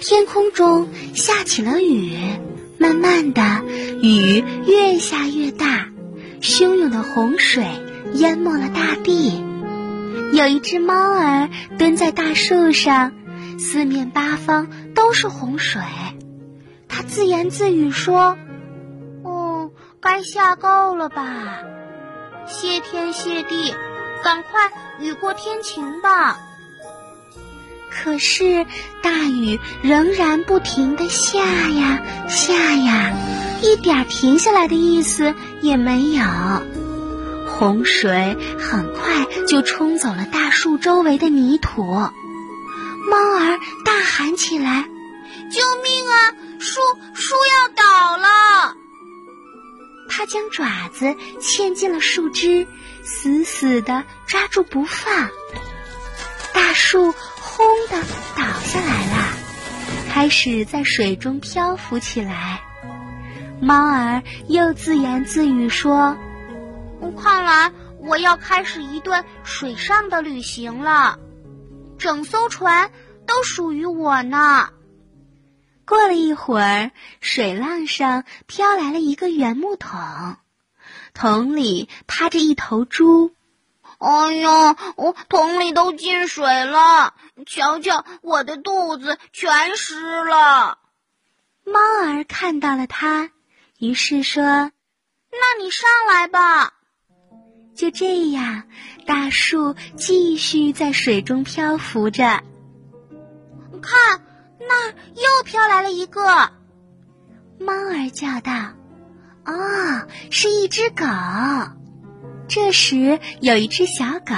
天空中下起了雨，慢慢的，雨越下越大，汹涌的洪水淹没了大地。有一只猫儿蹲在大树上，四面八方都是洪水。它自言自语说：“哦，该下够了吧？谢天谢地，赶快雨过天晴吧。”可是大雨仍然不停的下呀下呀，一点停下来的意思也没有。洪水很快就冲走了大树周围的泥土，猫儿大喊起来：“救命啊！树树要倒了！”它将爪子嵌进了树枝，死死的抓住不放。大树。轰的倒下来了，开始在水中漂浮起来。猫儿又自言自语说：“看来我要开始一段水上的旅行了，整艘船都属于我呢。”过了一会儿，水浪上飘来了一个圆木桶，桶里趴着一头猪。哎呀，我桶里都进水了，瞧瞧我的肚子全湿了。猫儿看到了它，于是说：“那你上来吧。”就这样，大树继续在水中漂浮着。看，那又飘来了一个。猫儿叫道：“哦，是一只狗。”这时，有一只小狗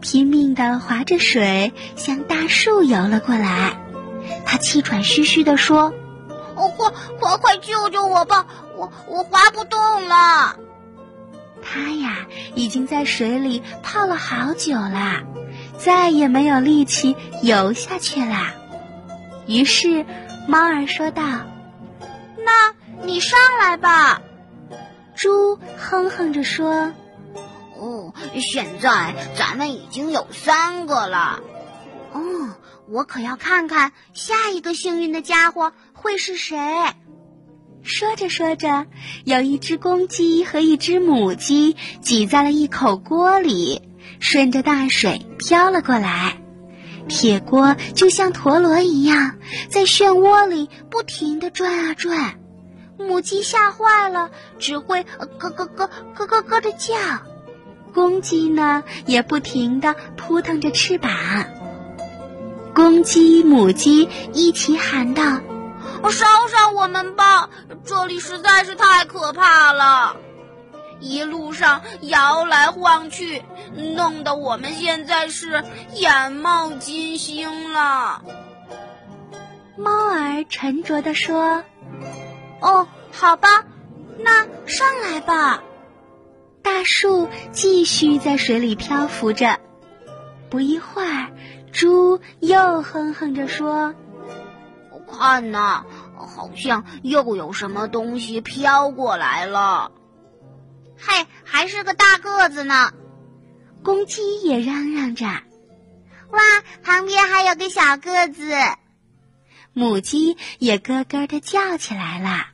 拼命地划着水，向大树游了过来。它气喘吁吁地说：“哦，快快快救救我吧！我我划不动了。”它呀，已经在水里泡了好久了，再也没有力气游下去了。于是，猫儿说道：“那你上来吧。”猪哼哼着说。哦，现在咱们已经有三个了。哦，我可要看看下一个幸运的家伙会是谁。说着说着，有一只公鸡和一只母鸡挤在了一口锅里，顺着大水飘了过来。铁锅就像陀螺一样，在漩涡里不停的转啊转。母鸡吓坏了，只会咯咯咯咯咯咯的叫。公鸡呢，也不停地扑腾着翅膀。公鸡、母鸡一起喊道：“捎上我们吧！这里实在是太可怕了，一路上摇来晃去，弄得我们现在是眼冒金星了。”猫儿沉着地说：“哦，好吧，那上来吧。”大树继续在水里漂浮着，不一会儿，猪又哼哼着说：“看呐，好像又有什么东西飘过来了。”“嘿，还是个大个子呢！”公鸡也嚷嚷着。“哇，旁边还有个小个子！”母鸡也咯咯的叫起来了。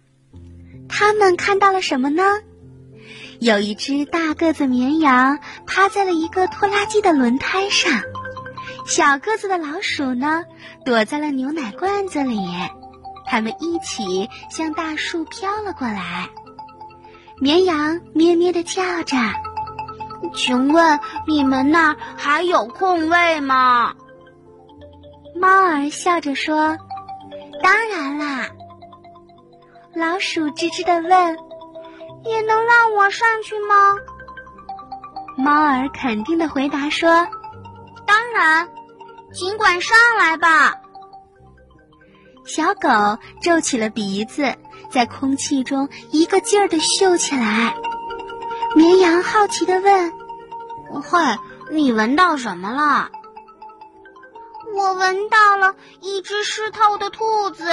他们看到了什么呢？有一只大个子绵羊趴在了一个拖拉机的轮胎上，小个子的老鼠呢躲在了牛奶罐子里，它们一起向大树飘了过来。绵羊咩咩的叫着：“请问你们那儿还有空位吗？”猫儿笑着说：“当然啦。”老鼠吱吱的问。也能让我上去吗？猫儿肯定的回答说：“当然，尽管上来吧。”小狗皱起了鼻子，在空气中一个劲儿的嗅起来。绵羊好奇的问：“嘿，你闻到什么了？”我闻到了一只湿透的兔子，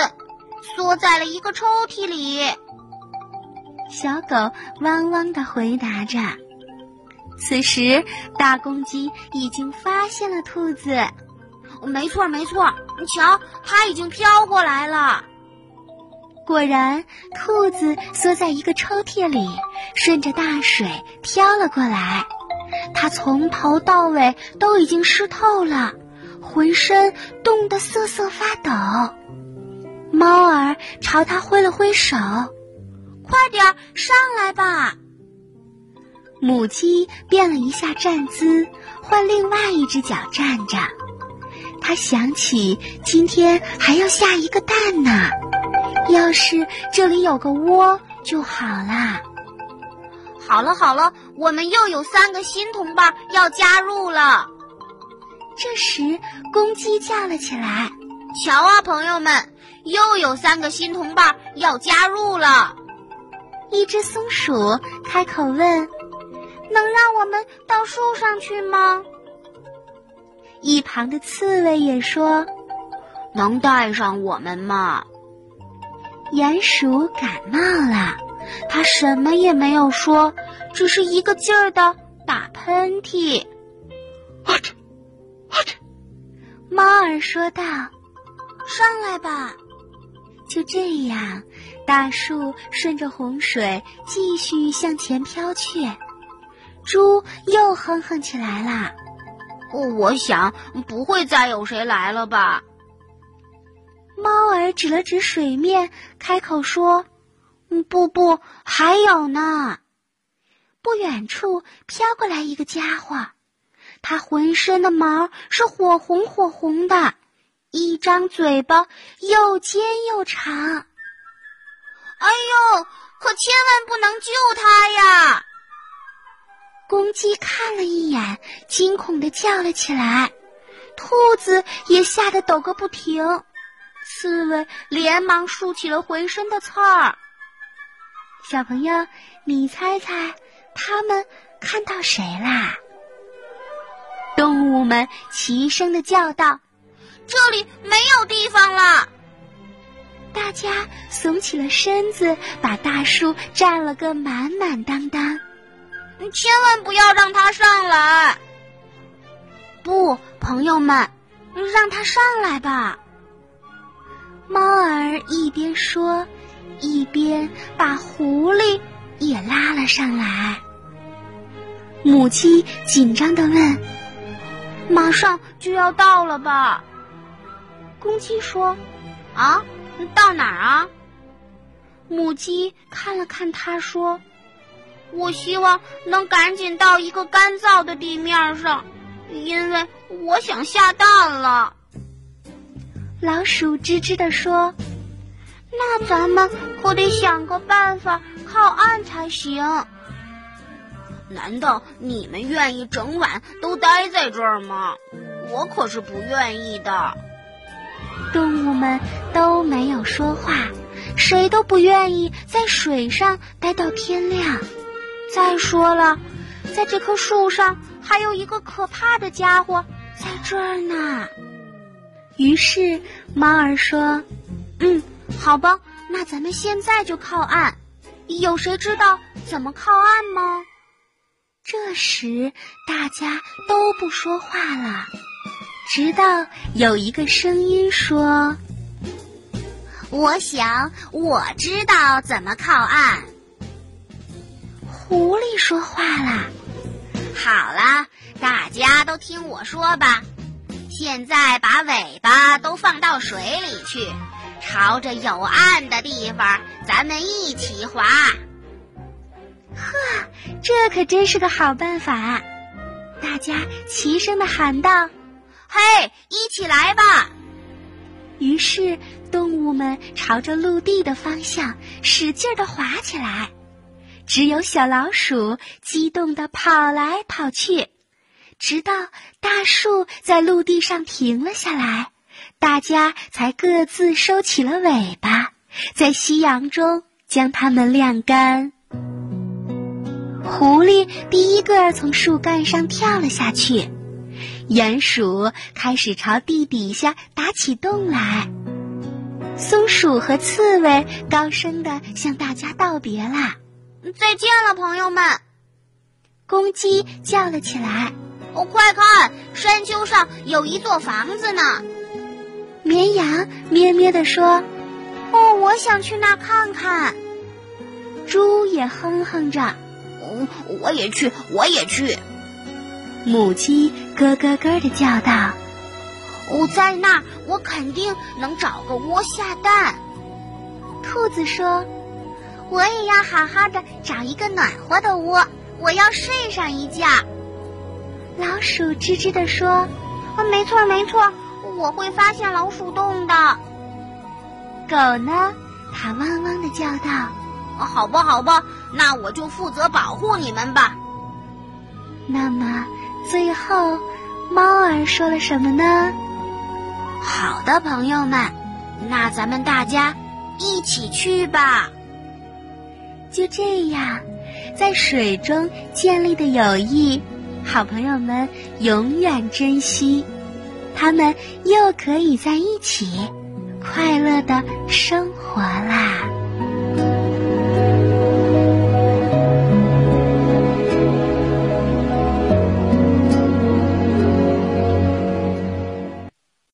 缩在了一个抽屉里。小狗汪汪的回答着。此时，大公鸡已经发现了兔子。没错没错，瞧，它已经飘过来了。果然，兔子缩在一个抽屉里，顺着大水飘了过来。它从头到尾都已经湿透了，浑身冻得瑟瑟发抖。猫儿朝它挥了挥手：“快点上来吧！”母鸡变了一下站姿，换另外一只脚站着。它想起今天还要下一个蛋呢。要是这里有个窝就好啦。好了好了，我们又有三个新同伴要加入了。这时，公鸡叫了起来：“瞧啊，朋友们，又有三个新同伴要加入了。”一只松鼠开口问：“能让我们到树上去吗？”一旁的刺猬也说：“能带上我们吗？”鼹鼠感冒了，它什么也没有说，只是一个劲儿的打喷嚏。啊嚏，啊嚏！猫儿说道：“上来吧。”就这样，大树顺着洪水继续向前飘去。猪又哼哼起来了。我想不会再有谁来了吧。猫儿指了指水面，开口说：“不不，还有呢。”不远处飘过来一个家伙，他浑身的毛是火红火红的，一张嘴巴又尖又长。哎呦，可千万不能救它呀！公鸡看了一眼，惊恐的叫了起来，兔子也吓得抖个不停。刺猬连忙竖起了浑身的刺儿。小朋友，你猜猜，他们看到谁啦？动物们齐声的叫道：“这里没有地方了！”大家耸起了身子，把大树占了个满满当当。千万不要让它上来！不，朋友们，让它上来吧。猫儿一边说，一边把狐狸也拉了上来。母鸡紧张的问：“马上就要到了吧？”公鸡说：“啊，到哪儿啊？”母鸡看了看它，说：“我希望能赶紧到一个干燥的地面上，因为我想下蛋了。”老鼠吱吱地说：“那咱们可得想个办法靠岸才行。难道你们愿意整晚都待在这儿吗？我可是不愿意的。”动物们都没有说话，谁都不愿意在水上待到天亮。再说了，在这棵树上还有一个可怕的家伙在这儿呢。于是，猫儿说：“嗯，好吧，那咱们现在就靠岸。有谁知道怎么靠岸吗？”这时，大家都不说话了，直到有一个声音说：“我想我知道怎么靠岸。”狐狸说话了：“好了，大家都听我说吧。”现在把尾巴都放到水里去，朝着有岸的地方，咱们一起划。呵，这可真是个好办法！大家齐声的喊道：“嘿，一起来吧！”于是动物们朝着陆地的方向使劲的划起来，只有小老鼠激动的跑来跑去。直到大树在陆地上停了下来，大家才各自收起了尾巴，在夕阳中将它们晾干。狐狸第一个从树干上跳了下去，鼹鼠开始朝地底下打起洞来，松鼠和刺猬高声的向大家道别啦：“再见了，朋友们！”公鸡叫了起来。哦，快看，山丘上有一座房子呢。绵羊咩咩地说：“哦，我想去那看看。”猪也哼哼着：“嗯，我也去，我也去。”母鸡咯咯咯地叫道：“我，在那儿，我肯定能找个窝下蛋。”兔子说：“我也要好好的找一个暖和的窝，我要睡上一觉。”老鼠吱吱地说：“啊，没错没错，我会发现老鼠洞的。”狗呢？它汪汪的叫道：“好吧好吧，那我就负责保护你们吧。”那么最后，猫儿说了什么呢？好的，朋友们，那咱们大家。一起去吧。就这样，在水中建立的友谊，好朋友们永远珍惜，他们又可以在一起快乐的生活啦。